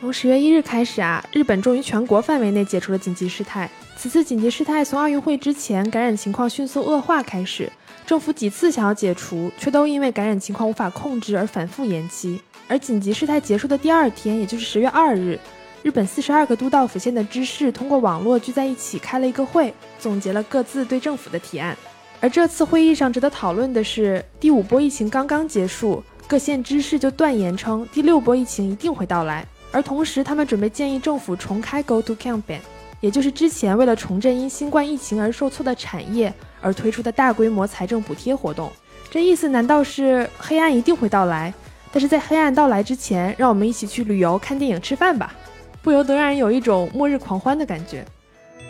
从十月一日开始啊，日本终于全国范围内解除了紧急事态。此次紧急事态从奥运会之前感染情况迅速恶化开始，政府几次想要解除，却都因为感染情况无法控制而反复延期。而紧急事态结束的第二天，也就是十月二日，日本四十二个都道府县的知事通过网络聚在一起开了一个会，总结了各自对政府的提案。而这次会议上值得讨论的是，第五波疫情刚刚结束，各县知事就断言称第六波疫情一定会到来。而同时，他们准备建议政府重开 Go to Campaign，也就是之前为了重振因新冠疫情而受挫的产业而推出的大规模财政补贴活动。这意思难道是黑暗一定会到来？但是在黑暗到来之前，让我们一起去旅游、看电影、吃饭吧，不由得让人有一种末日狂欢的感觉。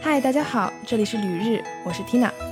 嗨，大家好，这里是旅日，我是 Tina。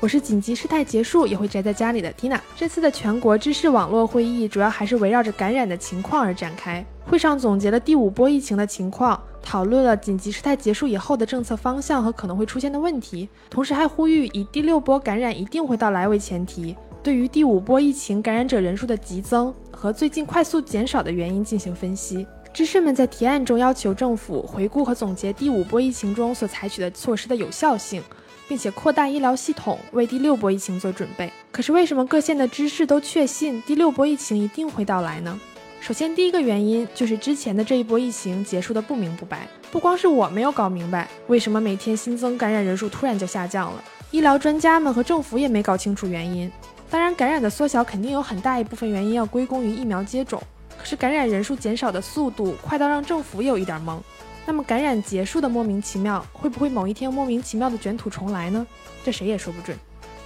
我是紧急事态结束也会宅在家里的 Tina。这次的全国知识网络会议主要还是围绕着感染的情况而展开。会上总结了第五波疫情的情况，讨论了紧急事态结束以后的政策方向和可能会出现的问题，同时还呼吁以第六波感染一定会到来为前提，对于第五波疫情感染者人数的急增和最近快速减少的原因进行分析。知识们在提案中要求政府回顾和总结第五波疫情中所采取的措施的有效性。并且扩大医疗系统，为第六波疫情做准备。可是为什么各县的知识都确信第六波疫情一定会到来呢？首先，第一个原因就是之前的这一波疫情结束的不明不白。不光是我没有搞明白，为什么每天新增感染人数突然就下降了？医疗专家们和政府也没搞清楚原因。当然，感染的缩小肯定有很大一部分原因要归功于疫苗接种，可是感染人数减少的速度快到让政府有一点懵。那么感染结束的莫名其妙，会不会某一天莫名其妙的卷土重来呢？这谁也说不准。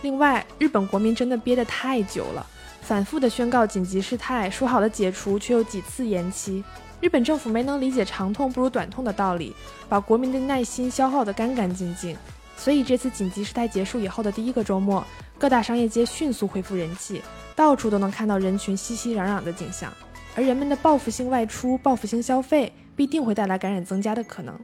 另外，日本国民真的憋得太久了，反复的宣告紧急事态，说好了解除，却又几次延期。日本政府没能理解长痛不如短痛的道理，把国民的耐心消耗得干干净净。所以这次紧急事态结束以后的第一个周末，各大商业街迅速恢复人气，到处都能看到人群熙熙攘攘的景象。而人们的报复性外出、报复性消费。必定会带来感染增加的可能。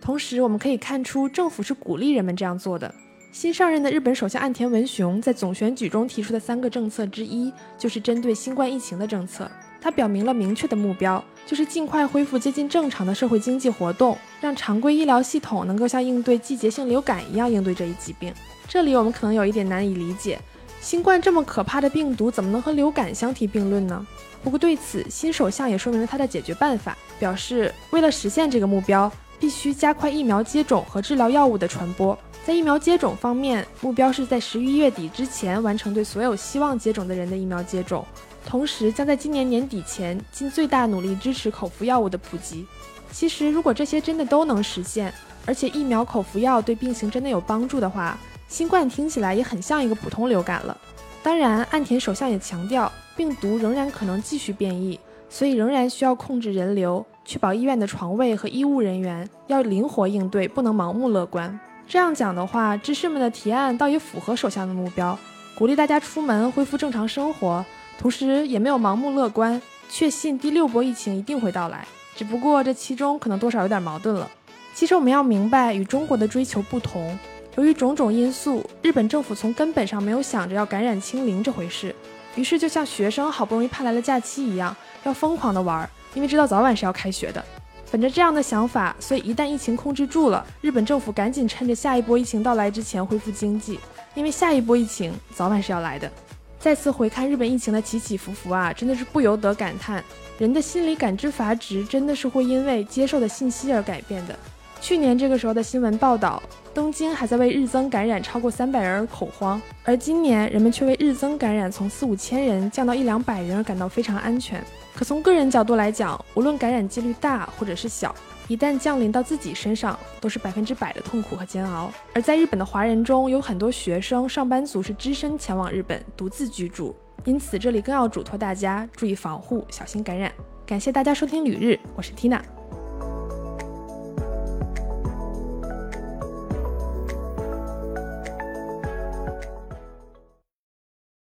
同时，我们可以看出，政府是鼓励人们这样做的。新上任的日本首相岸田文雄在总选举中提出的三个政策之一，就是针对新冠疫情的政策。他表明了明确的目标，就是尽快恢复接近正常的社会经济活动，让常规医疗系统能够像应对季节性流感一样应对这一疾病。这里我们可能有一点难以理解。新冠这么可怕的病毒，怎么能和流感相提并论呢？不过对此，新首相也说明了他的解决办法，表示为了实现这个目标，必须加快疫苗接种和治疗药物的传播。在疫苗接种方面，目标是在十一月底之前完成对所有希望接种的人的疫苗接种，同时将在今年年底前尽最大努力支持口服药物的普及。其实，如果这些真的都能实现，而且疫苗、口服药对病情真的有帮助的话，新冠听起来也很像一个普通流感了。当然，岸田首相也强调，病毒仍然可能继续变异，所以仍然需要控制人流，确保医院的床位和医务人员要灵活应对，不能盲目乐观。这样讲的话，知识们的提案倒也符合首相的目标，鼓励大家出门恢复正常生活，同时也没有盲目乐观，确信第六波疫情一定会到来。只不过这其中可能多少有点矛盾了。其实我们要明白，与中国的追求不同。由于种种因素，日本政府从根本上没有想着要感染清零这回事，于是就像学生好不容易盼来了假期一样，要疯狂的玩，因为知道早晚是要开学的。本着这样的想法，所以一旦疫情控制住了，日本政府赶紧趁着下一波疫情到来之前恢复经济，因为下一波疫情早晚是要来的。再次回看日本疫情的起起伏伏啊，真的是不由得感叹，人的心理感知阀值真的是会因为接受的信息而改变的。去年这个时候的新闻报道，东京还在为日增感染超过三百人而恐慌，而今年人们却为日增感染从四五千人降到一两百人而感到非常安全。可从个人角度来讲，无论感染几率大或者是小，一旦降临到自己身上，都是百分之百的痛苦和煎熬。而在日本的华人中，有很多学生、上班族是只身前往日本独自居住，因此这里更要嘱托大家注意防护，小心感染。感谢大家收听旅日，我是 Tina。